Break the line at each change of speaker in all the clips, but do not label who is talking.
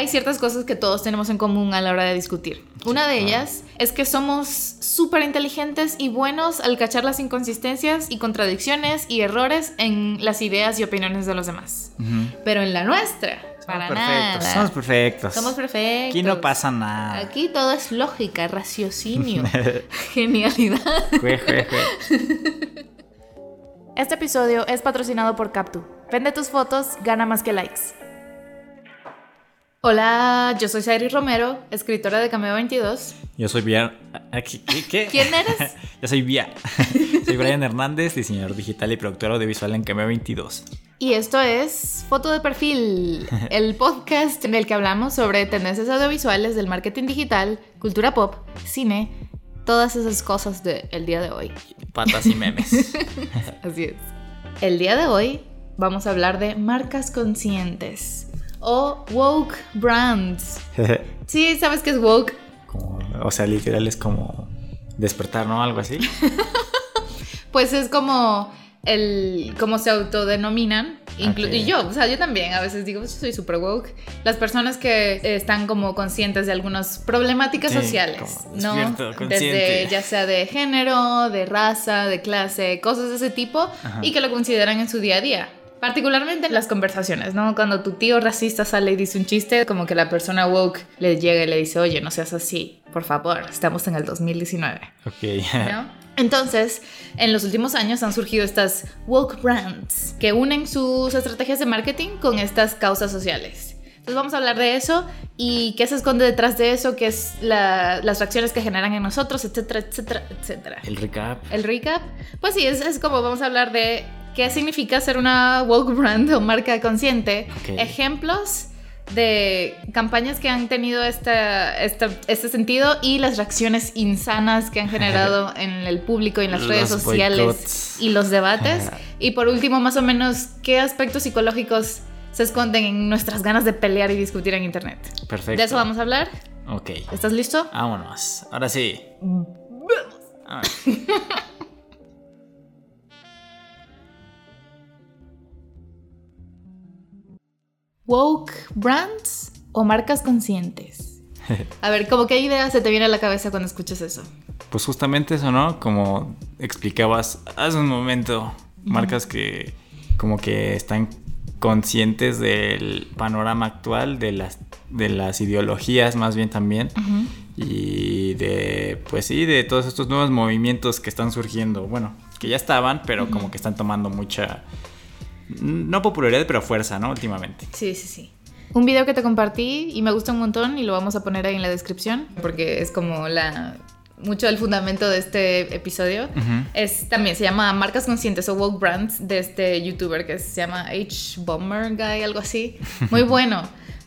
hay ciertas cosas que todos tenemos en común a la hora de discutir. Una de ellas es que somos súper inteligentes y buenos al cachar las inconsistencias y contradicciones y errores en las ideas y opiniones de los demás. Pero en la nuestra, para
perfectos,
nada.
somos perfectos.
Somos perfectos.
Aquí no pasa nada.
Aquí todo es lógica, raciocinio, genialidad.
Jue, jue, jue.
Este episodio es patrocinado por Captu. Vende tus fotos, gana más que likes. Hola, yo soy Sairi Romero, escritora de Cameo 22.
Yo soy Vía. ¿Qué, qué?
¿Quién eres?
Yo soy Vía. soy Brian Hernández, diseñador digital y productor audiovisual en Cameo 22.
Y esto es Foto de Perfil, el podcast en el que hablamos sobre tendencias audiovisuales del marketing digital, cultura pop, cine, todas esas cosas del día de hoy.
Patas y memes.
Así es. El día de hoy vamos a hablar de marcas conscientes o woke brands. Sí, ¿sabes qué es woke?
Como- o sea, literal es como despertar, ¿no? Algo así.
Pues es como el cómo se autodenominan. inclu-
Ok.
Y yo, o sea, yo también a veces digo, "Yo soy super woke. Las personas que están como conscientes de algunas problemáticas
Sí,
sociales, ¿no? Desde ya sea de género, de raza, de clase, cosas de ese tipo,
Ajá.
y que lo consideran en su día a día. Particularmente en las conversaciones, ¿no? Cuando tu tío racista sale y dice un chiste, como que la persona woke le llega y le dice, oye, no seas así, por favor, estamos en el 2019.
Ok.
¿no? Entonces, en los últimos años han surgido estas woke brands que unen sus estrategias de marketing con estas causas sociales. Entonces vamos a hablar de eso y qué se esconde detrás de eso, qué es la- las reacciones que generan en nosotros, etcétera, etcétera, etcétera.
El recap.
El recap, pues sí, es, es como vamos a hablar de qué significa ser una woke brand o marca consciente,
Ok.
ejemplos de campañas que han tenido esta, esta- este sentido y las reacciones insanas que han generado en el público y en las redes
Los
sociales
boicots.
y los debates. Y por último, más o menos, qué aspectos psicológicos se esconden en nuestras ganas de pelear y discutir en Internet.
Perfecto.
De eso vamos a hablar.
Ok.
¿Estás listo?
Vámonos. Ahora sí. Ah,
Woke brands o marcas conscientes. A ver, ¿cómo qué idea se te viene a la cabeza cuando escuchas eso?
Pues justamente eso, ¿no? Como explicabas hace un momento, marcas que como que están conscientes del panorama actual, de las, de las ideologías más bien también, y de, pues sí, de todos estos nuevos movimientos que están surgiendo, bueno, que ya estaban, pero como que están tomando mucha, no popularidad, pero fuerza, ¿no? Últimamente.
Sí, sí, sí. Un video que te compartí y me gusta un montón y lo vamos a poner ahí en la descripción porque es como la mucho del fundamento de este episodio. Es también se llama Marcas Conscientes o Woke Brands de este youtuber que se llama H Bomber Guy, algo así. Muy bueno.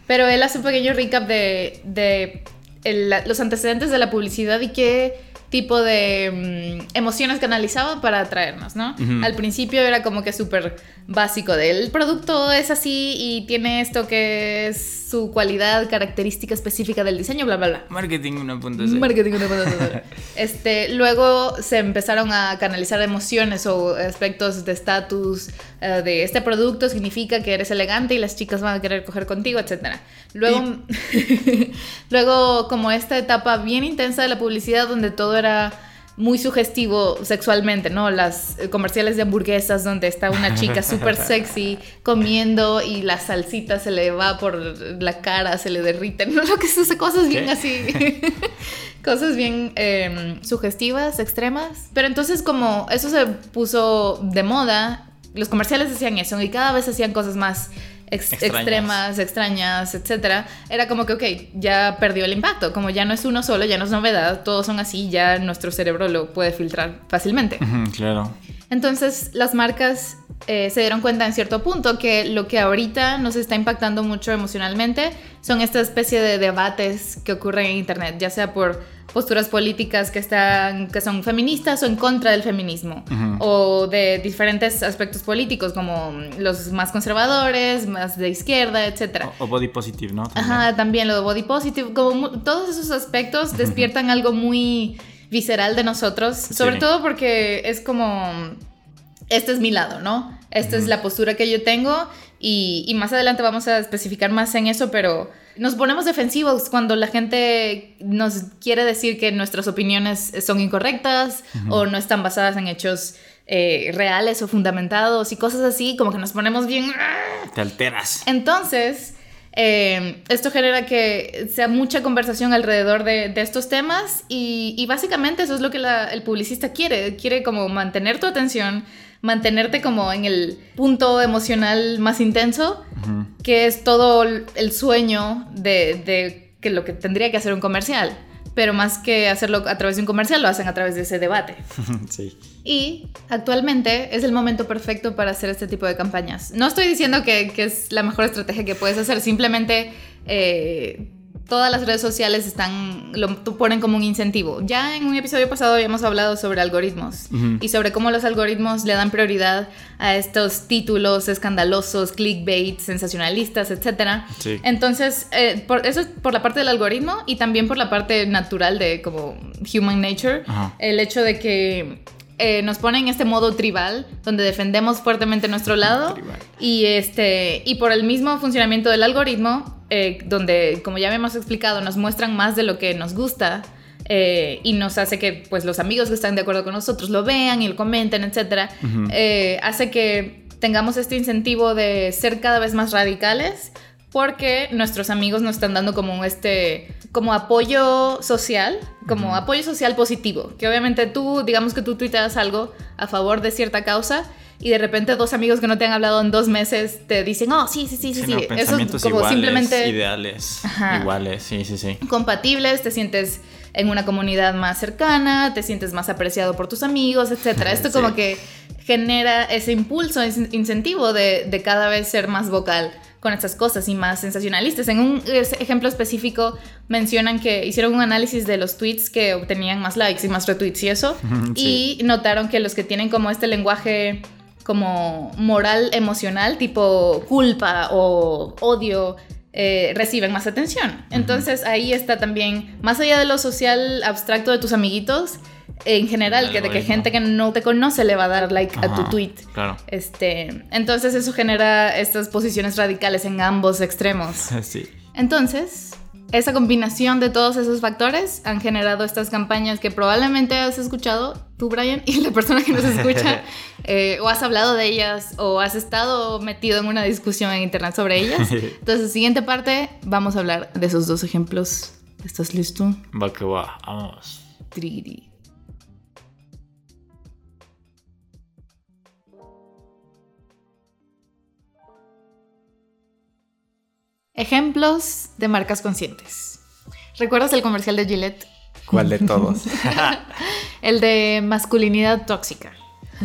Pero él hace un pequeño recap de, de el- los antecedentes de la publicidad y qué tipo de mm, emociones canalizaban para atraernos, ¿no? Al principio era como que súper básico del producto es así y tiene esto que es su cualidad característica específica del diseño, bla, bla, bla.
Marketing 1.0.
Marketing 1.0. Este, luego se empezaron a canalizar emociones o aspectos de estatus eh, de este producto significa que eres elegante y las chicas van a querer coger contigo, etc. Luego, luego como esta etapa bien intensa de la publicidad donde todo era muy sugestivo sexualmente, ¿no? Las eh, comerciales de hamburguesas donde está una chica súper sexy comiendo y la salsita se le va por la cara, se le derrite, ¿no? Lo que se hace cosas bien
¿Qué?
así. Cosas bien eh, sugestivas, extremas. Pero entonces como eso se puso de moda, los comerciales hacían eso y cada vez hacían cosas más ex-
Extrañas.
extremas, extrañas, etc. Era como que, ok, ya perdió el impacto. Como ya no es uno solo, ya no es novedad, todos son así, ya nuestro cerebro lo puede filtrar fácilmente.
Claro.
Entonces las marcas eh, se dieron cuenta en cierto punto que lo que ahorita nos está impactando mucho emocionalmente son esta especie de debates que ocurren en Internet, ya sea por posturas políticas que, están, que son feministas o en contra del feminismo, o de diferentes aspectos políticos como los más conservadores, más de izquierda, etc.
O, o body positive, ¿no? También.
Ajá, también lo de body positive, como todos esos aspectos despiertan algo muy visceral de nosotros, sobre
Sí.
todo porque es como, este es mi lado, ¿no? Esta es la postura que yo tengo y, y más adelante vamos a especificar más en eso, pero nos ponemos defensivos cuando la gente nos quiere decir que nuestras opiniones son incorrectas o no están basadas en hechos eh, reales o fundamentados y cosas así, como que nos ponemos bien...
Te alteras.
Entonces, eh, esto genera que sea mucha conversación alrededor de, estos temas y, básicamente eso es lo que el publicista quiere, quiere como mantener tu atención, mantenerte como en el punto emocional más intenso, que es todo el sueño de, de que lo que tendría que hacer un comercial pero más que hacerlo a través de un comercial, lo hacen a través de ese debate.
sí.
Y actualmente es el momento perfecto para hacer este tipo de campañas. No estoy diciendo que, que es la mejor estrategia que puedes hacer, simplemente eh, todas las redes sociales están, lo ponen como un incentivo. Ya en un episodio pasado habíamos hablado sobre algoritmos y sobre cómo los algoritmos le dan prioridad a estos títulos escandalosos, clickbait, sensacionalistas, etc. Entonces, eh, por, eso es por la parte del algoritmo y también por la parte natural de como human nature, el hecho de que eh, nos ponen en este modo tribal, donde defendemos fuertemente nuestro lado. Y, este, y por el mismo funcionamiento del algoritmo, eh, donde, como ya hemos explicado, nos muestran más de lo que nos gusta. Eh, y nos hace que pues los amigos que están de acuerdo con nosotros lo vean y lo comenten, etc. hace que tengamos este incentivo de ser cada vez más radicales porque nuestros amigos nos están dando como este como apoyo social, como apoyo social positivo, que obviamente tú, digamos que tú tuiteas algo a favor de cierta causa y de repente dos amigos que no te han hablado en dos meses te dicen, oh, sí, sí, sí, sí, sí.
Eso es como simplemente... Ideales, iguales, sí, sí, sí.
Compatibles, te sientes en una comunidad más cercana, te sientes más apreciado por tus amigos, etc. Esto como que genera ese impulso, ese incentivo de, de cada vez ser más vocal con estas cosas y más sensacionalistas. En un ejemplo específico mencionan que hicieron un análisis de los tweets que obtenían más likes y más retweets y eso, y notaron que los que tienen como este lenguaje como moral emocional, tipo culpa o odio, eh, reciben más atención. Entonces ahí está también, más allá de lo social abstracto de tus amiguitos, en general, que de que gente que no te conoce le va a dar like a tu tweet.
Claro.
Este, entonces eso genera estas posiciones radicales en ambos extremos.
sí.
Entonces, esa combinación de todos esos factores han generado estas campañas que probablemente has escuchado tú, Brian, y la persona que nos escucha, eh, o has hablado de ellas, o has estado metido en una discusión en internet sobre ellas. Entonces, siguiente parte, vamos a hablar de esos dos ejemplos. ¿Estás listo?
Va que va, vamos.
Triri. Ejemplos de marcas conscientes. ¿Recuerdas el comercial de Gillette?
¿Cuál de todos?
el de masculinidad tóxica.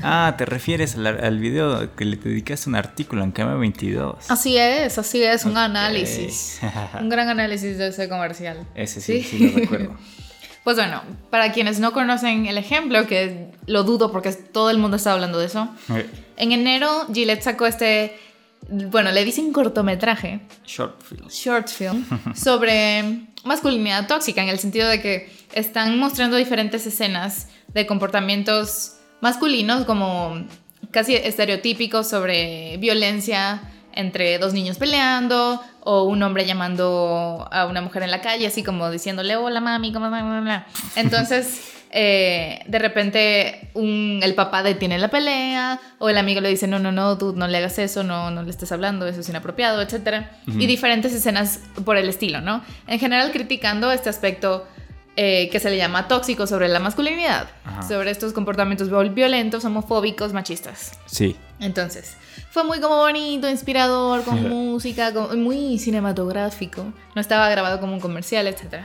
Ah, te refieres al, video que le dedicaste un artículo en Cama 22.
Así es, así es, un análisis. un gran análisis de ese comercial.
Ese sí, sí, lo recuerdo.
Pues bueno, para quienes no conocen el ejemplo, que lo dudo porque todo el mundo está hablando de eso, en enero Gillette sacó este bueno, le dicen cortometraje.
Short film.
Short film. sobre masculinidad tóxica, en el sentido de que están mostrando diferentes escenas de comportamientos masculinos, como casi estereotípicos sobre violencia entre dos niños peleando o un hombre llamando a una mujer en la calle, así como diciéndole, hola mami, ¿cómo? Entonces... Eh, de repente el papá detiene la pelea o el amigo le dice, no, no, no, tú no le hagas eso, no, no le estés hablando, eso es inapropiado, etc. Y diferentes escenas por el estilo, ¿no? En general criticando este aspecto eh, que se le llama tóxico sobre la masculinidad, sobre estos comportamientos violentos, homofóbicos, machistas.
Sí.
Entonces, fue muy como bonito, inspirador, con música, muy cinematográfico. No estaba grabado como un comercial, etc.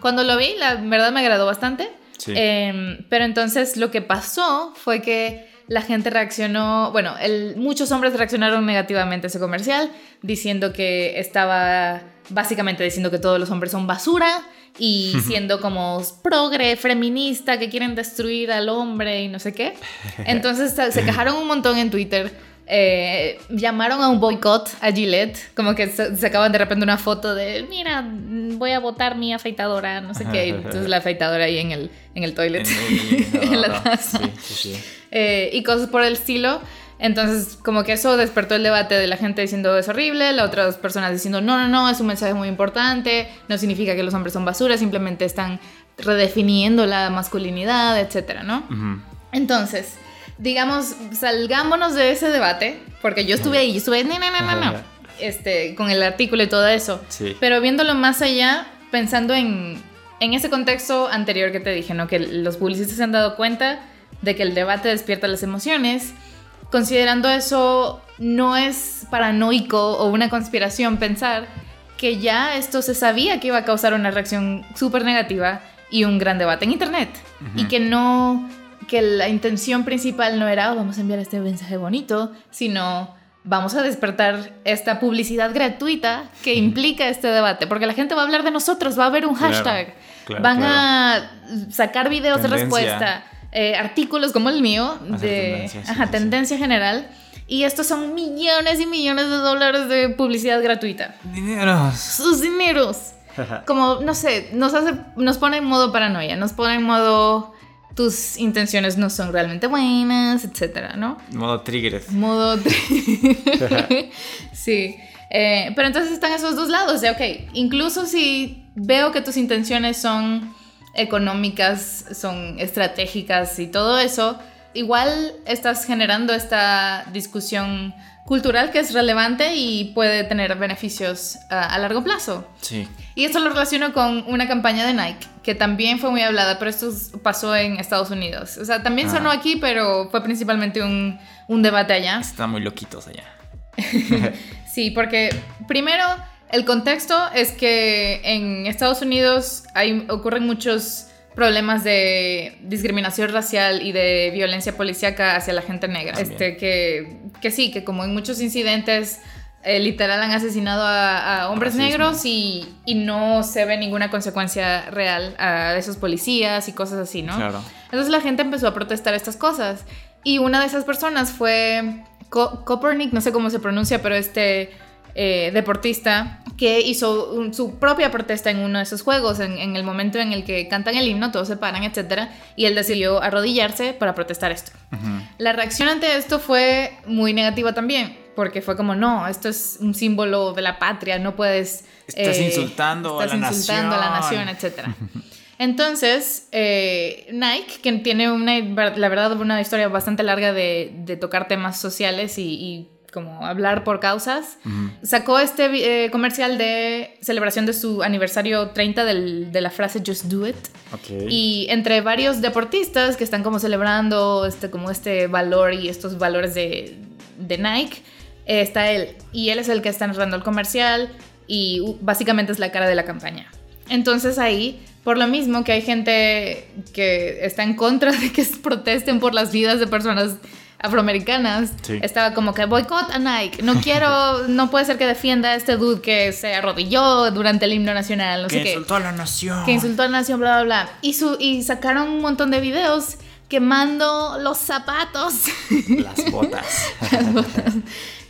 Cuando lo vi, la verdad me agradó bastante. Em, pero entonces lo que pasó fue que la gente reaccionó, bueno, muchos hombres reaccionaron negativamente a ese comercial, diciendo que estaba básicamente diciendo que todos los hombres son basura y siendo como progre, feminista, que quieren destruir al hombre y no sé qué. Entonces se quejaron un montón en Twitter eh, llamaron a un boicot a Gillette, como que sacaban de repente una foto de, mira, voy a botar mi afeitadora, no sé qué, entonces la afeitadora ahí en el, en el toilet. y cosas por el estilo. Entonces, como que eso despertó el debate de la gente diciendo es horrible, las otras personas diciendo no, no, no, es un mensaje muy importante, no significa que los hombres son basura, simplemente están redefiniendo la masculinidad, etcétera, ¿no? Entonces, digamos, salgámonos de ese debate, porque yo estuve ahí, yo estuve, no, no, no, no, no, este, con el artículo y todo eso.
Sí.
Pero viéndolo más allá, pensando en, en ese contexto anterior que te dije, ¿no? Que los publicistas se han dado cuenta de que el debate despierta las emociones. Considerando eso, no es paranoico o una conspiración pensar que ya esto se sabía que iba a causar una reacción súper negativa y un gran debate en Internet. Y que no, que la intención principal no era, "Oh, vamos a enviar este mensaje bonito, sino vamos a despertar esta publicidad gratuita que implica este debate, porque la gente va a hablar de nosotros, va a haber un
Claro,
hashtag,
claro,
van
claro.
a sacar videos de
Tendencia.
respuesta, eh, artículos como el mío, de
tendencia, sí,
ajá,
sí, sí.
tendencia general, y estos son millones y millones de dólares de publicidad gratuita.
Dineros.
Sus dineros. Como, no sé, nos hace, nos pone en modo paranoia, nos pone en modo tus intenciones no son realmente buenas, etcétera, ¿no?
Modo triggers.
Modo. sí. Eh, pero entonces están esos dos lados de, ok, incluso si veo que tus intenciones son económicas, son estratégicas y todo eso, igual estás generando esta discusión cultural que es relevante y puede tener beneficios a, a largo plazo.
Sí.
Y esto lo relaciono con una campaña de Nike, que también fue muy hablada, pero esto pasó en Estados Unidos. O sea, también
Ah.
sonó aquí, pero fue principalmente un, un debate allá.
Están muy loquitos allá.
Sí, porque primero el contexto es que en Estados Unidos hay, ocurren muchos problemas de discriminación racial y de violencia policíaca hacia la gente negra.
También.
Este, que, que sí, que como en muchos incidentes eh, literal han asesinado a, a hombres
Racismo.
negros y, y no se ve ninguna consecuencia real a esos policías y cosas así, ¿no?
Claro.
Entonces la gente empezó a protestar estas cosas. Y una de esas personas fue Co- Copernic, no sé cómo se pronuncia, pero este eh, deportista que hizo un- su propia protesta en uno de esos juegos, en, en el momento en el que cantan el himno, todos se paran, etc. Y él decidió arrodillarse para protestar esto. La reacción ante esto fue muy negativa también, porque fue como, no, esto es un símbolo de la patria, no puedes...
Estás insultando a
estás
la
insultando a la
nación".
nación, etc. Entonces, eh, Nike, que tiene una, la verdad, una historia bastante larga de, de tocar temas sociales y, y como hablar por causas,
Ujú.
sacó este eh, comercial de celebración de su aniversario 30 del- de la frase Just Do It.
Ok.
Y entre varios deportistas que están como celebrando este, como este valor y estos valores de, de Nike, eh, está él. Y él es el que está narrando el comercial y uh, básicamente es la cara de la campaña. Entonces ahí, por lo mismo que hay gente que está en contra de que protesten por las vidas de personas afroamericanas,
Sí.
estaba como que boicot a Nike. No quiero, no puede ser que defienda a este dude que se arrodilló durante el himno nacional, no
que
sé qué
insultó a la nación.
que insultó a la nación, bla, bla, bla. Y, su, y sacaron un montón de videos quemando los zapatos,
Las botas.
las botas,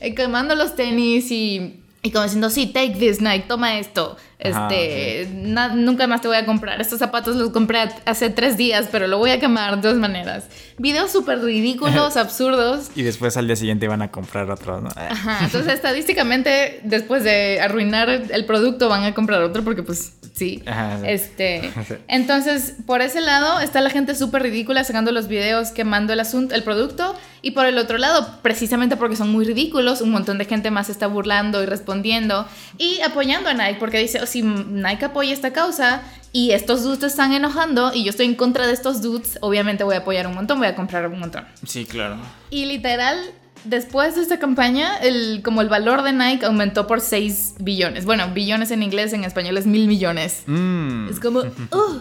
eh, quemando los tenis y, y como diciendo, sí, take this, Nike, toma esto.
Ajá,
Este, na- nunca más te voy a comprar. Estos zapatos los compré hace tres días, pero lo voy a quemar de todas maneras. Videos súper ridículos, absurdos.
y después al día siguiente van a comprar otros, ¿no?
Ajá, entonces estadísticamente después de arruinar el producto van a comprar otro porque pues sí.
Ajá, sí.
Este, entonces por ese lado está la gente súper ridícula sacando los videos quemando el asunto, el producto y por el otro lado precisamente porque son muy ridículos un montón de gente más está burlando y respondiendo y apoyando a Nike porque dice, "Oh, si Nike apoya esta causa y estos dudes te están enojando y yo estoy en contra de estos dudes, obviamente voy a apoyar un montón, voy a comprar un montón.
Sí, claro.
Y literal, después de esta campaña, el, como el valor de Nike aumentó por 6 billones. Bueno, billones en inglés, en español es mil millones.
Mm.
Es como, ¡uh!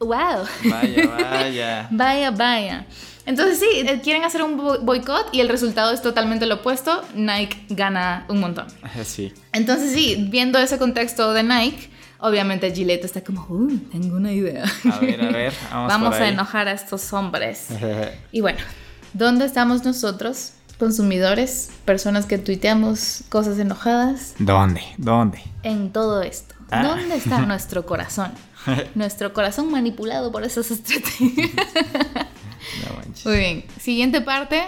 ¡Wow!
Vaya, vaya.
Vaya, vaya. Entonces sí, eh, quieren hacer un bo- boicot y el resultado es totalmente lo opuesto. Nike gana un montón.
Sí.
Entonces sí, viendo ese contexto de Nike, obviamente Gillette está como, ¡uh! Tengo una idea.
A ver, a ver. Vamos,
Vamos a enojar a estos hombres. Y bueno, ¿dónde estamos nosotros? Consumidores, personas que tuiteamos cosas enojadas
¿Dónde? ¿Dónde?
en todo esto.
Ah.
¿Dónde está nuestro corazón? Nuestro corazón manipulado por esas estrategias.
No manches.
Muy bien, siguiente parte.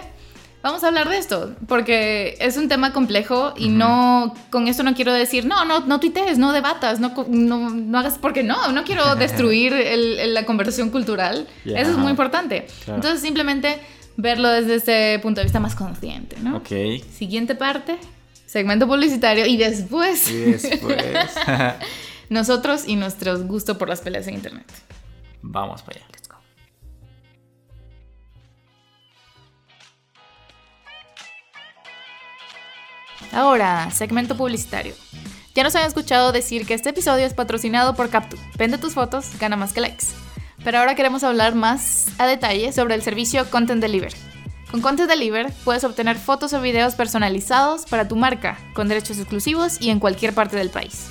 vamos a hablar de esto, porque es un tema complejo y no, con esto no quiero decir, no, no, no tuitees, no debatas, no, no, no hagas, porque no, no quiero destruir el, la conversación cultural. Eso es muy importante. Entonces, simplemente verlo desde ese punto de vista más consciente, ¿no?
Ok.
Siguiente parte, segmento publicitario y después...
Y después...
nosotros y nuestros gustos por las peleas en Internet.
Vamos para allá.
Ahora, segmento publicitario. Ya nos han escuchado decir que este episodio es patrocinado por Captu. Vende tus fotos, gana más que likes. Pero ahora queremos hablar más a detalle sobre el servicio Content Deliver. Con Content Deliver puedes obtener fotos o videos personalizados para tu marca, con derechos exclusivos y en cualquier parte del país.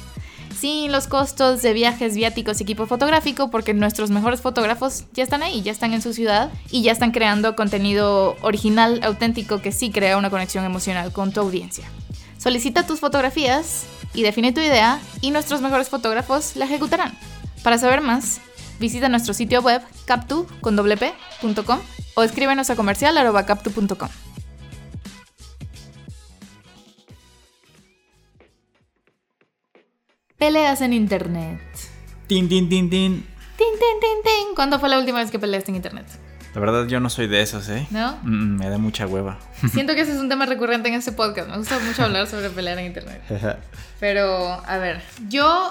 Sin los costos de viajes, viáticos y equipo fotográfico, porque nuestros mejores fotógrafos ya están ahí, ya están en su ciudad y ya están creando contenido original, auténtico, que sí crea una conexión emocional con tu audiencia. Solicita tus fotografías y define tu idea y nuestros mejores fotógrafos la ejecutarán. Para saber más, visita nuestro sitio web captu.com o escríbenos a comercial captu.com. Peleas en internet.
Tin, tin, tin, tin.
Tin, tin, tin, tin. ¿Cuándo fue la última vez que peleaste en internet?
La verdad yo no soy de esos, ¿eh?
¿No?
Mm, me da mucha hueva.
Siento que ese es un tema recurrente en este podcast. Me gusta mucho hablar sobre pelear en internet. Pero, a ver, yo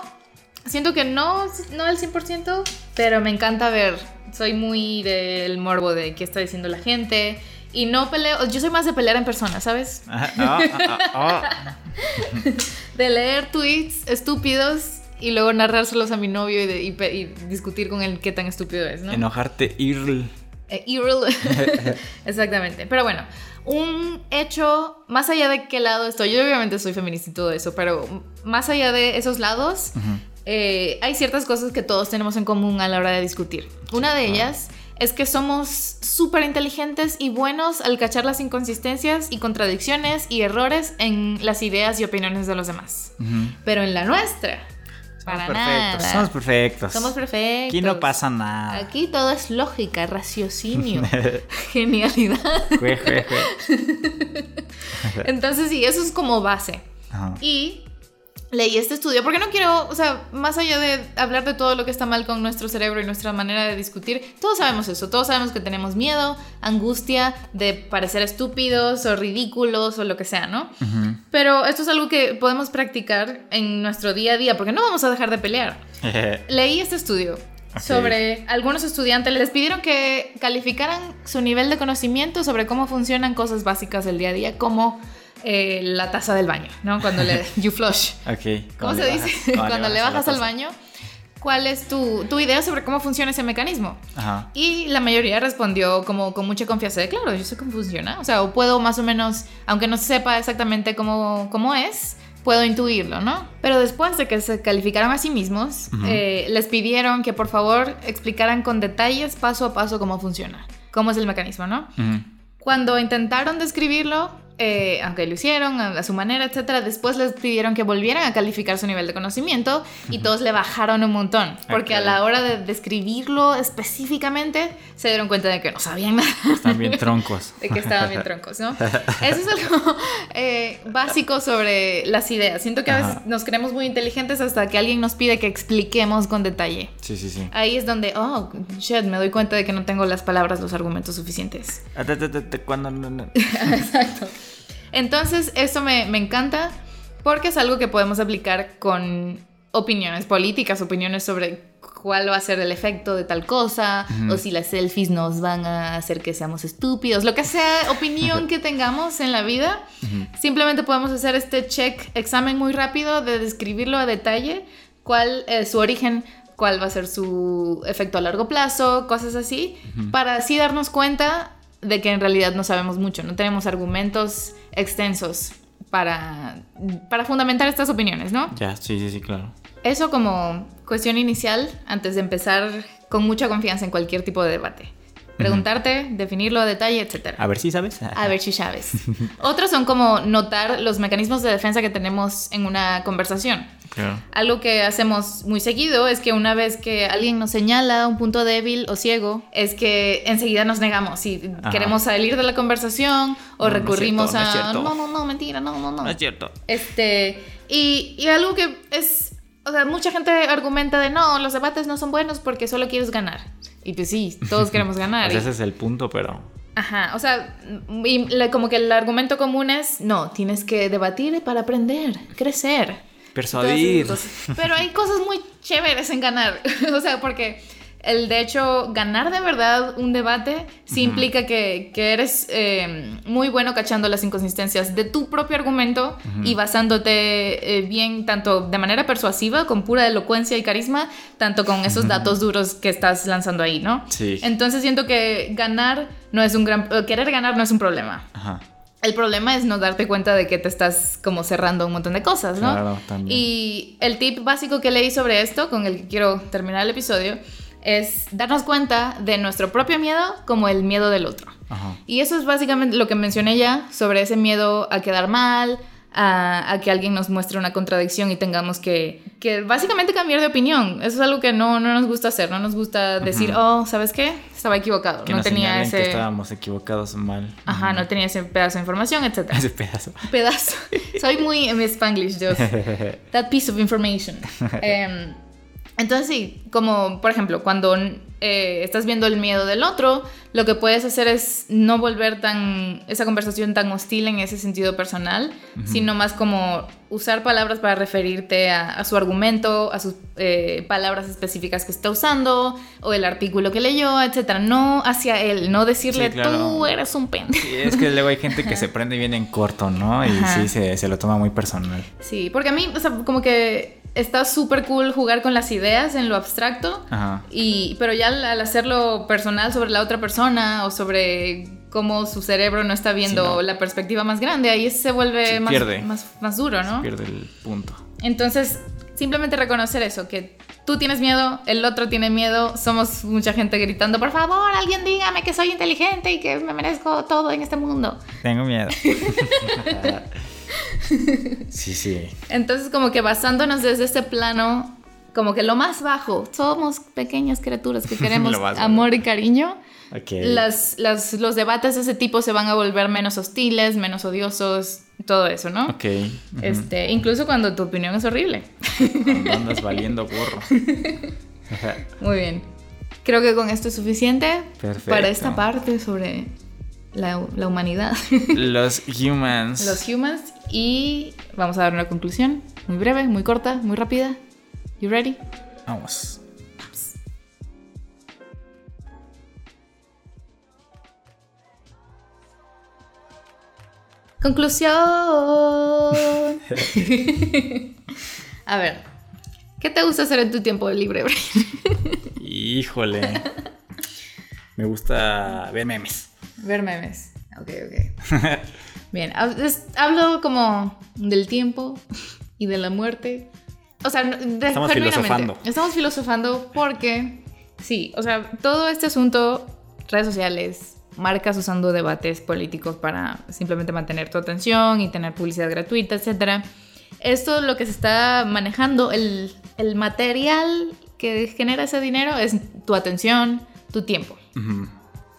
siento que no, no al 100%, pero me encanta ver. Soy muy del morbo de qué está diciendo la gente. Y no peleo, yo soy más de pelear en persona, ¿sabes?
Ah, ah, ah,
de leer tweets estúpidos y luego narrárselos a mi novio y, de- y pe- y discutir con él qué tan estúpido es, ¿no?
Enojarte, ir.
Eh. Exactamente. Pero bueno, un hecho, más allá de qué lado estoy, yo obviamente soy feminista y todo eso, pero más allá de esos lados, eh, hay ciertas cosas que todos tenemos en común a la hora de discutir. Una de ellas es que somos súper inteligentes y buenos al cachar las inconsistencias y contradicciones y errores en las ideas y opiniones de los demás. Pero en la nuestra, para
perfectos.
nada.
Somos perfectos.
Somos perfectos.
Aquí no pasa nada.
Aquí todo es lógica, raciocinio, genialidad. Entonces, sí, eso es como base.
Ajá.
Y leí este estudio, porque no quiero, o sea, más allá de hablar de todo lo que está mal con nuestro cerebro y nuestra manera de discutir, todos sabemos eso, todos sabemos que tenemos miedo, angustia de parecer estúpidos o ridículos o lo que sea, ¿no? Pero esto es algo que podemos practicar en nuestro día a día, porque no vamos a dejar de pelear. Leí este estudio sobre algunos estudiantes, les pidieron que calificaran su nivel de conocimiento sobre cómo funcionan cosas básicas del día a día, como eh, la taza del baño, ¿no? Cuando le... You flush.
Ok.
¿Cómo se dice?
bajas- cuando
le bajas al baño, ¿cuál es tu, tu idea sobre cómo funciona ese mecanismo?
Ajá.
Y la mayoría respondió como con mucha confianza de, claro, yo sé cómo funciona. O sea, o puedo más o menos, aunque no sepa exactamente cómo, cómo es, puedo intuirlo, ¿no? Pero después de que se calificaron a sí mismos, eh, les pidieron que por favor explicaran con detalles, paso a paso, cómo funciona, cómo es el mecanismo, ¿no? Cuando intentaron describirlo, eh, aunque lo hicieron a, a su manera, etcétera, después les pidieron que volvieran a calificar su nivel de conocimiento y todos le bajaron un montón, porque a
Ok.
la hora de describirlo específicamente se dieron cuenta de que no sabían nada.
Están bien troncos.
De que estaban bien troncos, ¿no? Eso es algo eh, básico sobre las ideas. Siento que a veces
Ajá.
nos creemos muy inteligentes hasta que alguien nos pide que expliquemos con detalle.
Sí, sí, sí.
Ahí es donde, oh, shit, me doy cuenta de que no tengo las palabras, los argumentos suficientes.
Ah, Cuando no- no-
Exacto. Entonces, eso me, me encanta porque es algo que podemos aplicar con opiniones políticas, opiniones sobre cuál va a ser el efecto de tal cosa, o si las selfies nos van a hacer que seamos estúpidos, lo que sea opinión que tengamos en la vida, simplemente podemos hacer este check, examen muy rápido de describirlo a detalle, cuál es su origen, cuál va a ser su efecto a largo plazo, cosas así, para así darnos cuenta de que en realidad no sabemos mucho, no tenemos argumentos extensos para, para fundamentar estas opiniones, ¿no?
Ya, sí, sí, sí, claro.
Eso como cuestión inicial antes de empezar con mucha confianza en cualquier tipo de debate. Preguntarte, definirlo a detalle, etc.
A ver si sabes.
A ver si sabes. Otros son como notar los mecanismos de defensa que tenemos en una conversación.
Claro.
Algo que hacemos muy seguido es que una vez que alguien nos señala un punto débil o ciego, es que enseguida nos negamos y
Ajá.
queremos salir de la conversación o
No, no
recurrimos
cierto, no es
a
cierto.
no, no, no, mentira, no, no, no.
No es cierto.
Este, y, y algo que es, o sea, mucha gente argumenta de no, los debates no son buenos porque solo quieres ganar. Y pues sí, todos queremos ganar. Y-
ese es el punto, pero.
Ajá, o sea, y como que el argumento común es, no, tienes que debatir para aprender, crecer.
Persuadir.
Pero hay cosas muy chéveres en ganar. o sea, porque el de hecho, ganar de verdad un debate sí
Ujú.
implica que, que eres eh, muy bueno cachando las inconsistencias de tu propio argumento y basándote eh, bien tanto de manera persuasiva, con pura elocuencia y carisma, tanto con esos datos duros que estás lanzando ahí, ¿no?
Sí.
Entonces siento que ganar no es un gran... Querer ganar no es un problema.
Ajá.
El problema es no darte cuenta de que te estás como cerrando un montón de cosas, ¿no?
Claro, también.
Y el tip básico que leí sobre esto, con el que quiero terminar el episodio, es darnos cuenta de nuestro propio miedo como el miedo del otro.
Ajá.
Y eso es básicamente lo que mencioné ya sobre ese miedo a quedar mal, a, a que alguien nos muestre una contradicción y tengamos que, que básicamente cambiar de opinión. Eso es algo que no, no nos gusta hacer, no nos gusta decir, oh, ¿sabes qué? Estaba equivocado,
Que
no tenía ese...
que estábamos equivocados mal.
Ajá, no tenía ese pedazo de información, etc.
Ese pedazo.
pedazo. Soy muy en Spanglish, just that piece of information. Em, entonces sí, como por ejemplo, cuando eh, estás viendo el miedo del otro, lo que puedes hacer es no volver tan esa conversación tan hostil en ese sentido personal, sino más como usar palabras para referirte a, a su argumento, a sus eh, palabras específicas que está usando o el artículo que leyó, etcétera. No hacia él, no decirle
Sí, claro.
tú eres un pendejo.
Sí, es que luego hay gente que se prende bien en corto, ¿no? Y
Ajá.
sí, se, se lo toma muy personal.
Sí, porque a mí, o sea, como que está súper cool jugar con las ideas en lo abstracto,
Ajá.
y, pero ya al, al hacerlo personal sobre la otra persona o sobre cómo su cerebro no está viendo
Sí, no.
la perspectiva más grande, ahí se vuelve
Se
más, más, más duro, ¿no?
Pierde el punto.
Entonces, simplemente reconocer eso, que tú tienes miedo, el otro tiene miedo, somos mucha gente gritando, por favor, alguien dígame que soy inteligente y que me merezco todo en este mundo.
Tengo miedo. sí, sí.
Entonces, como que basándonos desde este plano, como que lo más bajo, somos pequeñas criaturas que queremos amor y cariño. Las, las- los debates de ese tipo se van a volver menos hostiles, menos odiosos, todo eso, ¿no?
Ok.
Este, incluso cuando tu opinión es horrible.
Cuando andas valiendo gorro.
Muy bien. Creo que con esto es suficiente
Perfecto.
para esta parte sobre la, la humanidad,
Los humans.
los humans. Y vamos a dar una conclusión muy breve, muy corta, muy rápida. You ready?
Vamos.
Conclusión. A ver, ¿qué te gusta hacer en tu tiempo libre?
Híjole. Me gusta ver memes.
Ver memes. Ok, ok. Bien, hablo como del tiempo y de la muerte. O sea, de-
Estamos filosofando.
Estamos filosofando porque, sí, o sea, todo este asunto, redes sociales, marcas usando debates políticos para simplemente mantener tu atención y tener publicidad gratuita, etc. Esto lo que se está manejando, el, el material que genera ese dinero es tu atención, tu tiempo.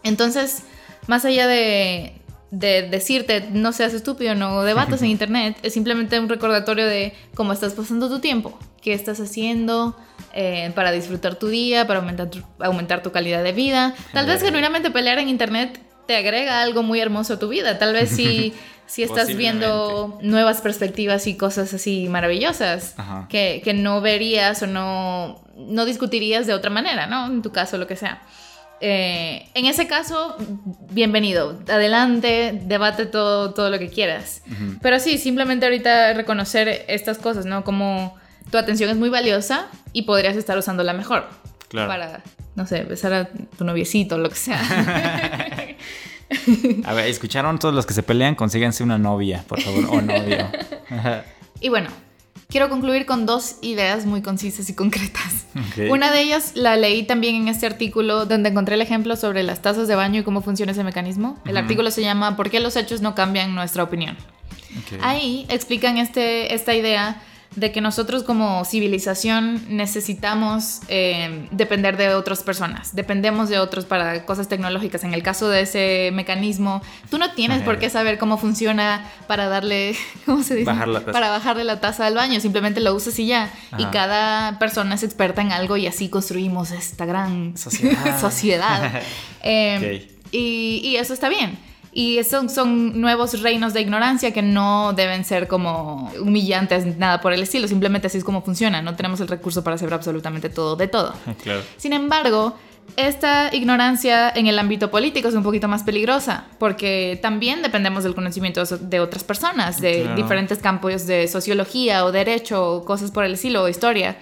Entonces, más allá de, de decirte no seas estúpido, no debatas en internet, es simplemente un recordatorio de cómo estás pasando tu tiempo, qué estás haciendo eh, para disfrutar tu día, para aumentar tu, aumentar tu calidad de vida. Tal vez genuinamente pelear en internet te agrega algo muy hermoso a tu vida. Tal vez si, si estás viendo nuevas perspectivas y cosas así maravillosas que no verías o no, no discutirías de otra manera, ¿no? En tu caso, lo que sea. Eh, en ese caso, bienvenido. Adelante, debate todo, todo lo que quieras. Pero sí, simplemente ahorita reconocer estas cosas, ¿no? Como tu atención es muy valiosa y podrías estar usándola mejor.
Claro.
Para, no sé, besar a tu noviecito o lo que sea.
A ver, ¿escucharon todos los que se pelean? Consíganse una novia, por favor, o novio.
Y bueno, quiero concluir con dos ideas muy concisas y concretas.
Ok.
Una de ellas la leí también en este artículo donde encontré el ejemplo sobre las tazas de baño y cómo funciona ese mecanismo. El
Ujú.
artículo se llama ¿Por qué los hechos no cambian nuestra opinión?
Ok.
Ahí explican este, esta idea de que nosotros como civilización necesitamos eh, depender de otras personas, dependemos de otros para cosas tecnológicas. En el caso de ese mecanismo, tú no tienes por qué saber cómo funciona para darle, ¿cómo se dice? Para bajarle la taza al baño, simplemente lo usas y ya. Y cada persona es experta en algo y así construimos esta gran sociedad. Eh, y, y eso está bien. Y son, son nuevos reinos de ignorancia que no deben ser como humillantes, nada por el estilo. Simplemente así es como funciona. No tenemos el recurso para saber absolutamente todo de todo. Sin embargo, esta ignorancia en el ámbito político es un poquito más peligrosa porque también dependemos del conocimiento de otras personas, de diferentes campos de sociología o derecho o cosas por el estilo o historia.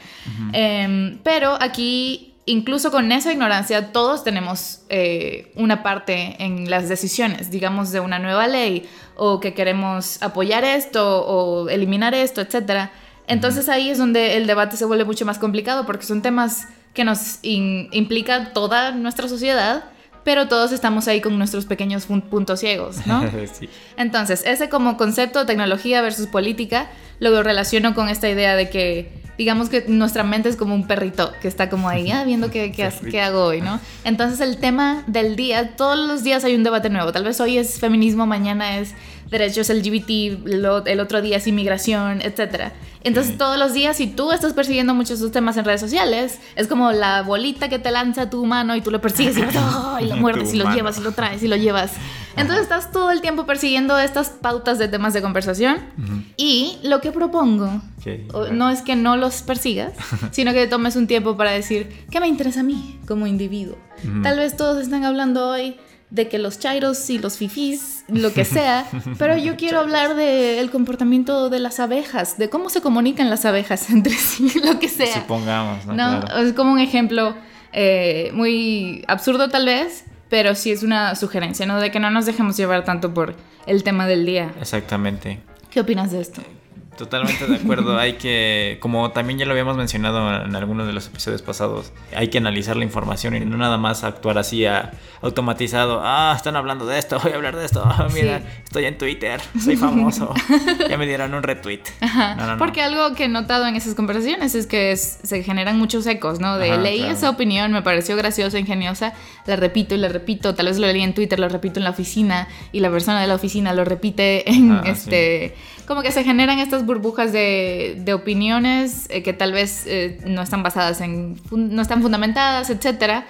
Em, pero aquí incluso con esa ignorancia, todos tenemos eh, una parte en las decisiones, digamos, de una nueva ley o que queremos apoyar esto o eliminar esto, etc. Entonces ahí es donde el debate se vuelve mucho más complicado porque son temas que nos implican toda nuestra sociedad pero todos estamos ahí con nuestros pequeños puntos ciegos, ¿no? Entonces, ese como concepto de tecnología versus política, lo relaciono con esta idea de que digamos que nuestra mente es como un perrito que está como ahí, ah, viendo qué, qué, hago hoy, ¿no? Entonces el tema del día, todos los días hay un debate nuevo. Tal vez hoy es feminismo, mañana es derechos LGBT, el otro día es inmigración, etc. Entonces todos los días, si tú estás persiguiendo muchos de estos temas en redes sociales, es como la bolita que te lanza tu mano y tú lo persigues y, oh, y lo muerdes y lo llevas y lo traes y lo llevas. Entonces estás todo el tiempo persiguiendo estas pautas de temas de conversación y lo que propongo no es que no los persigas, sino que tomes un tiempo para decir, ¿qué me interesa a mí como individuo? Tal vez todos están hablando hoy de que los chairos y los fifís, lo que sea, pero yo quiero hablar del comportamiento de las abejas, de cómo se comunican las abejas entre sí, lo que sea.
Supongamos, ¿no?
Es como un ejemplo eh, muy absurdo tal vez, pero sí es una sugerencia, ¿no? De que no nos dejemos llevar tanto por el tema del día.
Exactamente.
¿Qué opinas de esto?
Totalmente de acuerdo. hay que, como también ya lo habíamos mencionado en algunos de los episodios pasados, hay que analizar la información y no nada más actuar así a, automatizado. Ah, están hablando de esto, voy a hablar de esto. Ah, mira, estoy en Twitter, soy famoso. ya me dieron un retweet.
Porque algo que he notado en esas conversaciones es que se generan muchos ecos, ¿no? De leí esa opinión, me pareció graciosa, ingeniosa, la repito y la repito. Tal vez lo leí en Twitter, lo repito en la oficina y la persona de la oficina lo repite en este como que se generan estas burbujas de, de opiniones eh, que tal vez eh, no están basadas en, no están fundamentadas, etcétera.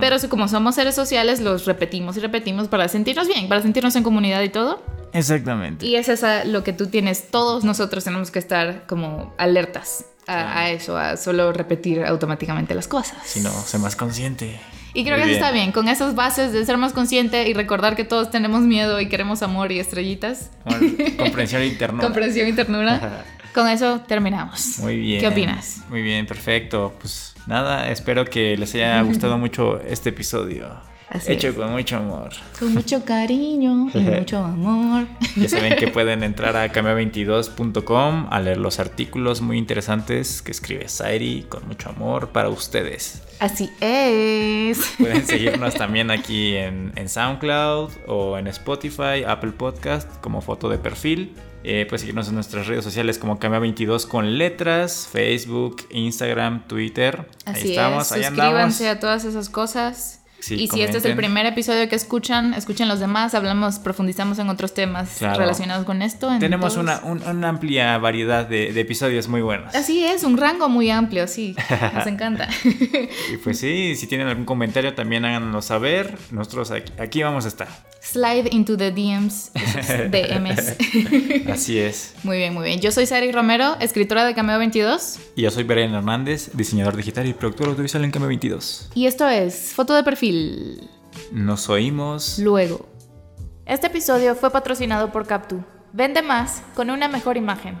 Pero como somos seres sociales, los repetimos y repetimos para sentirnos bien, para sentirnos en comunidad y todo.
Exactamente.
Y es esa lo que tú tienes, todos nosotros tenemos que estar como alertas a, a eso, a solo repetir automáticamente las cosas.
Si no, sé más consciente.
Y creo que eso está bien, con esas bases de ser más consciente y recordar que todos tenemos miedo y queremos amor y estrellitas.
comprensión y ternura.
comprensión y ternura. con eso terminamos.
Muy bien.
¿Qué opinas?
Muy bien, perfecto. Pues nada, espero que les haya gustado mucho este episodio. Hecho con mucho amor.
Con mucho cariño y mucho amor.
Ya saben que pueden entrar a cambio22.com a leer los artículos muy interesantes que escribe Sairi con mucho amor para ustedes.
Así es.
Pueden seguirnos también aquí en, SoundCloud o en Spotify, Apple Podcast como foto de perfil. Eh, pueden seguirnos en nuestras redes sociales como Cambia22 con letras, Facebook, Instagram, Twitter.
Ahí estamos, ahí Suscríbanse a todas esas cosas y si este es el primer episodio que escuchan, escuchen los demás, hablamos, profundizamos en otros temas relacionados con esto.
Tenemos una, amplia variedad de, episodios muy buenos.
Así es, un rango muy amplio, sí, nos encanta.
y pues sí, si tienen algún comentario también háganos saber, nosotros aquí, vamos a estar.
Slide into the DMs, DMs.
Así es.
Muy bien, muy bien. Yo soy Sari Romero, escritora de Cameo 22.
Y yo soy Brian Hernández, diseñador digital y productor audiovisual en Cameo 22.
Y esto es Foto de Perfil
nos oímos
luego. Este episodio fue patrocinado por Captu. Vende más con una mejor imagen.